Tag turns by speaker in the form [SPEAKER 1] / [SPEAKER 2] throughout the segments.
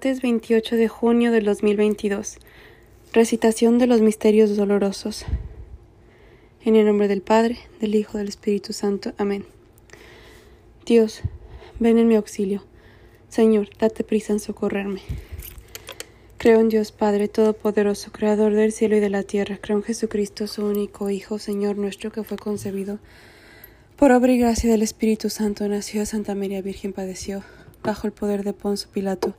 [SPEAKER 1] Martes 28 de junio del 2022. Recitación de los misterios dolorosos. En el nombre del Padre, del Hijo, del Espíritu Santo. Amén. Dios, ven en mi auxilio. Señor, date prisa en socorrerme. Creo en Dios Padre Todopoderoso, Creador del cielo y de la tierra. Creo en Jesucristo, su único Hijo, Señor nuestro, que fue concebido por obra y gracia del Espíritu Santo. Nació Santa María Virgen, padeció bajo el poder de Ponzo Pilato.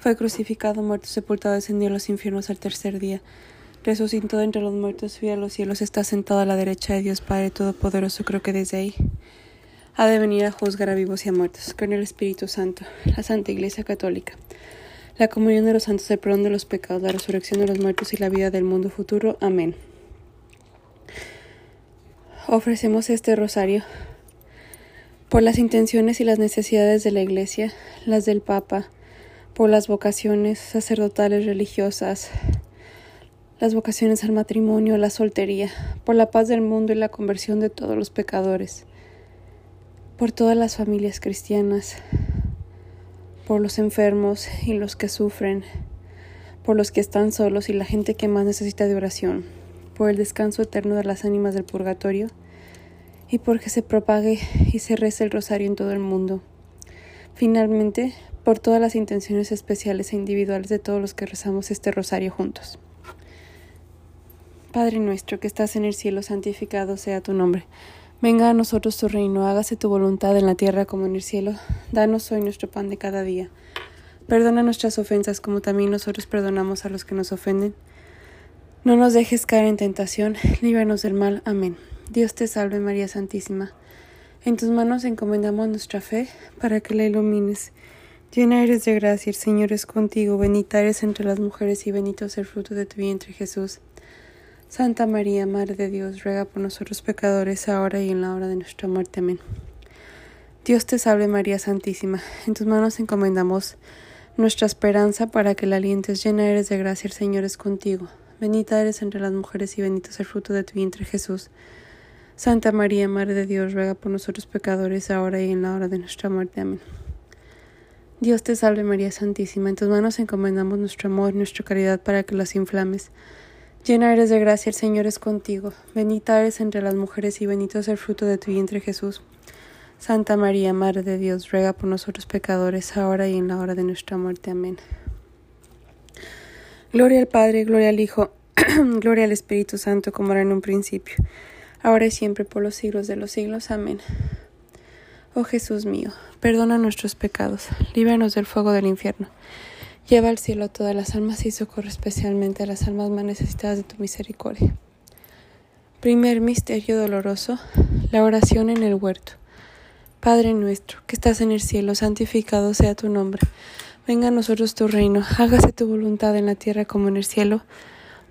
[SPEAKER 1] Fue crucificado, muerto, sepultado, descendió a los infiernos al tercer día. Resucitó de entre los muertos, subió a los cielos, está sentado a la derecha de Dios Padre Todopoderoso. Creo que desde ahí ha de venir a juzgar a vivos y a muertos. Creo en el Espíritu Santo, la Santa Iglesia Católica, la comunión de los santos, el perdón de los pecados, la resurrección de los muertos y la vida del mundo futuro. Amén. Ofrecemos este rosario por las intenciones y las necesidades de la Iglesia, las del Papa, por las vocaciones sacerdotales religiosas, las vocaciones al matrimonio, la soltería, por la paz del mundo y la conversión de todos los pecadores, por todas las familias cristianas, por los enfermos y los que sufren, por los que están solos y la gente que más necesita de oración, por el descanso eterno de las ánimas del purgatorio, y porque se propague y se reza el rosario en todo el mundo. Finalmente, por todas las intenciones especiales e individuales de todos los que rezamos este rosario juntos. Padre nuestro que estás en el cielo, santificado sea tu nombre. Venga a nosotros tu reino, hágase tu voluntad en la tierra como en el cielo. Danos hoy nuestro pan de cada día. Perdona nuestras ofensas como también nosotros perdonamos a los que nos ofenden. No nos dejes caer en tentación, líbranos del mal. Amén. Dios te salve María Santísima. En tus manos encomendamos nuestra fe para que la ilumines. Llena eres de gracia, el Señor es contigo, bendita eres entre las mujeres y bendito es el fruto de tu vientre Jesús. Santa María, Madre de Dios, ruega por nosotros pecadores, ahora y en la hora de nuestra muerte. Amén. Dios te salve María Santísima. En tus manos encomendamos nuestra esperanza para que la alientes. Llena eres de gracia, el Señor es contigo. Bendita eres entre las mujeres y bendito es el fruto de tu vientre Jesús. Santa María, Madre de Dios, ruega por nosotros pecadores, ahora y en la hora de nuestra muerte. Amén. Dios te salve María Santísima, en tus manos encomendamos nuestro amor, nuestra caridad para que las inflames. Llena eres de gracia, el Señor es contigo. Bendita eres entre las mujeres y bendito es el fruto de tu vientre Jesús. Santa María, Madre de Dios, ruega por nosotros pecadores, ahora y en la hora de nuestra muerte. Amén. Gloria al Padre, gloria al Hijo, gloria al Espíritu Santo, como era en un principio ahora y siempre por los siglos de los siglos. Amén. Oh Jesús mío, perdona nuestros pecados, líbranos del fuego del infierno. Lleva al cielo todas las almas y socorre especialmente a las almas más necesitadas de tu misericordia. Primer misterio doloroso, la oración en el huerto. Padre nuestro, que estás en el cielo, santificado sea tu nombre. Venga a nosotros tu reino, hágase tu voluntad en la tierra como en el cielo.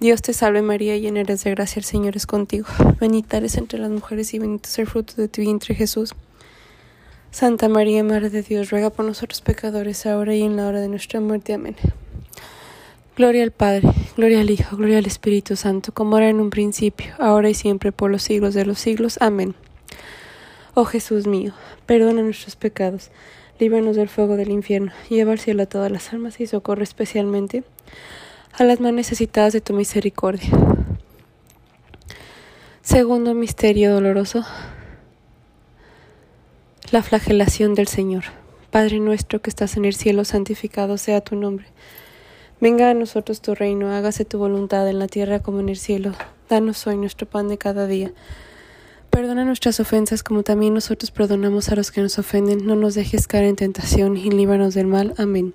[SPEAKER 1] Dios te salve María, llena eres de gracia, el Señor es contigo. Bendita eres entre las mujeres y bendito es el fruto de tu vientre Jesús. Santa María, Madre de Dios, ruega por nosotros pecadores, ahora y en la hora de nuestra muerte. Amén. Gloria al Padre, gloria al Hijo, gloria al Espíritu Santo, como era en un principio, ahora y siempre, por los siglos de los siglos. Amén. Oh Jesús mío, perdona nuestros pecados, líbranos del fuego del infierno, lleva al cielo a todas las almas y socorre especialmente a las más necesitadas de tu misericordia. Segundo misterio doloroso, la flagelación del Señor. Padre nuestro que estás en el cielo, santificado sea tu nombre. Venga a nosotros tu reino, hágase tu voluntad en la tierra como en el cielo. Danos hoy nuestro pan de cada día. Perdona nuestras ofensas como también nosotros perdonamos a los que nos ofenden. No nos dejes caer en tentación y líbranos del mal. Amén.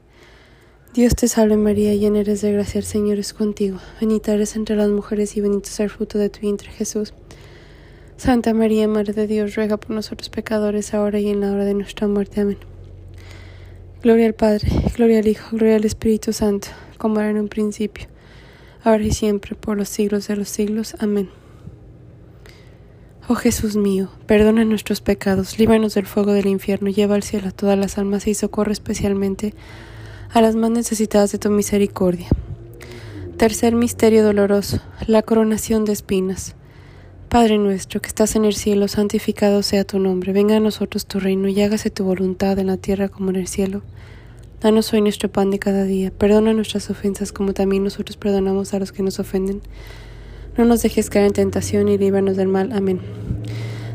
[SPEAKER 1] Dios te salve María, llena eres de gracia, el Señor es contigo. Bendita eres entre las mujeres y bendito es el fruto de tu vientre Jesús. Santa María, Madre de Dios, ruega por nosotros pecadores, ahora y en la hora de nuestra muerte. Amén. Gloria al Padre, gloria al Hijo, gloria al Espíritu Santo, como era en un principio, ahora y siempre, por los siglos de los siglos. Amén. Oh Jesús mío, perdona nuestros pecados, líbranos del fuego del infierno, lleva al cielo a todas las almas y socorre especialmente a las más necesitadas de tu misericordia. Tercer misterio doloroso, la coronación de espinas. Padre nuestro que estás en el cielo, santificado sea tu nombre, venga a nosotros tu reino y hágase tu voluntad en la tierra como en el cielo. Danos hoy nuestro pan de cada día, perdona nuestras ofensas como también nosotros perdonamos a los que nos ofenden. No nos dejes caer en tentación y líbranos del mal. Amén.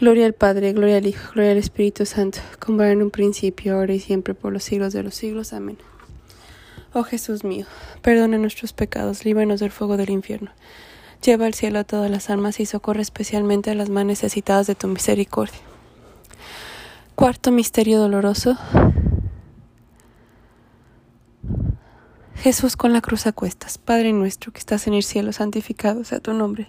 [SPEAKER 1] Gloria al Padre, gloria al Hijo, gloria al Espíritu Santo, como era en un principio, ahora y siempre, por los siglos de los siglos. Amén. Oh Jesús mío, perdona nuestros pecados, líbranos del fuego del infierno. Lleva al cielo a todas las almas y socorre especialmente a las más necesitadas de tu misericordia. Cuarto misterio doloroso Jesús con la cruz a cuestas. Padre nuestro que estás en el cielo, santificado sea tu nombre.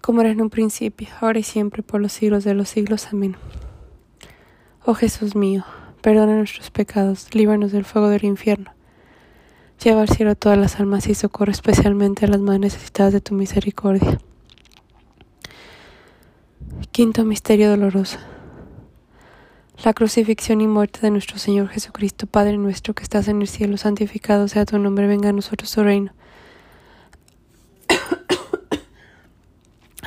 [SPEAKER 1] como era en un principio, ahora y siempre, por los siglos de los siglos. Amén. Oh Jesús mío, perdona nuestros pecados, líbranos del fuego del infierno. Lleva al cielo todas las almas y socorre especialmente a las más necesitadas de tu misericordia. Quinto misterio doloroso la crucifixión y muerte de nuestro Señor Jesucristo, Padre nuestro que estás en el cielo, santificado sea tu nombre, venga a nosotros tu reino.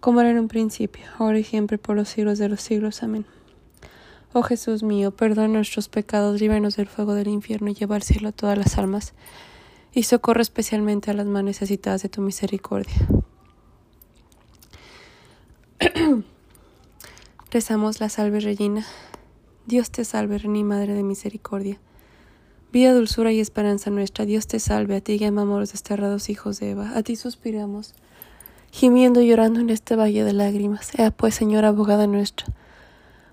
[SPEAKER 1] como era en un principio, ahora y siempre, por los siglos de los siglos. Amén. Oh Jesús mío, perdona nuestros pecados, líbranos del fuego del infierno y lleva al cielo a todas las almas y socorro especialmente a las más necesitadas de tu misericordia. Rezamos la salve Regina. Dios te salve, Reina y Madre de Misericordia. Vida, dulzura y esperanza nuestra, Dios te salve, a ti llamamos los desterrados hijos de Eva, a ti suspiramos, gimiendo y llorando en este valle de lágrimas. Ea pues, Señora abogada nuestra,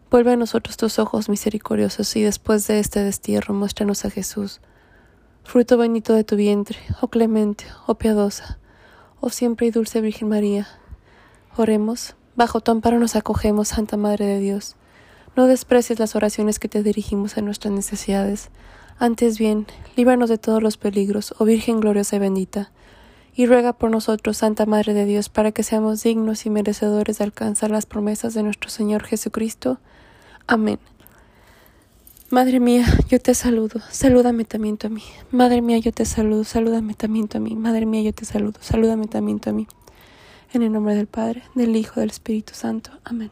[SPEAKER 1] vuelve a nosotros tus ojos misericordiosos y después de este destierro muéstranos a Jesús fruto bendito de tu vientre, oh clemente, oh piadosa, oh siempre y dulce Virgen María. Oremos, bajo tu amparo nos acogemos, Santa Madre de Dios. No desprecies las oraciones que te dirigimos en nuestras necesidades. Antes bien, líbranos de todos los peligros, oh Virgen gloriosa y bendita. Y ruega por nosotros, Santa Madre de Dios, para que seamos dignos y merecedores de alcanzar las promesas de nuestro Señor Jesucristo. Amén. Madre mía, yo te saludo, salúdame también a mí. Madre mía, yo te saludo, salúdame también a mí. Madre mía, yo te saludo, salúdame también a mí. En el nombre del Padre, del Hijo, del Espíritu Santo. Amén.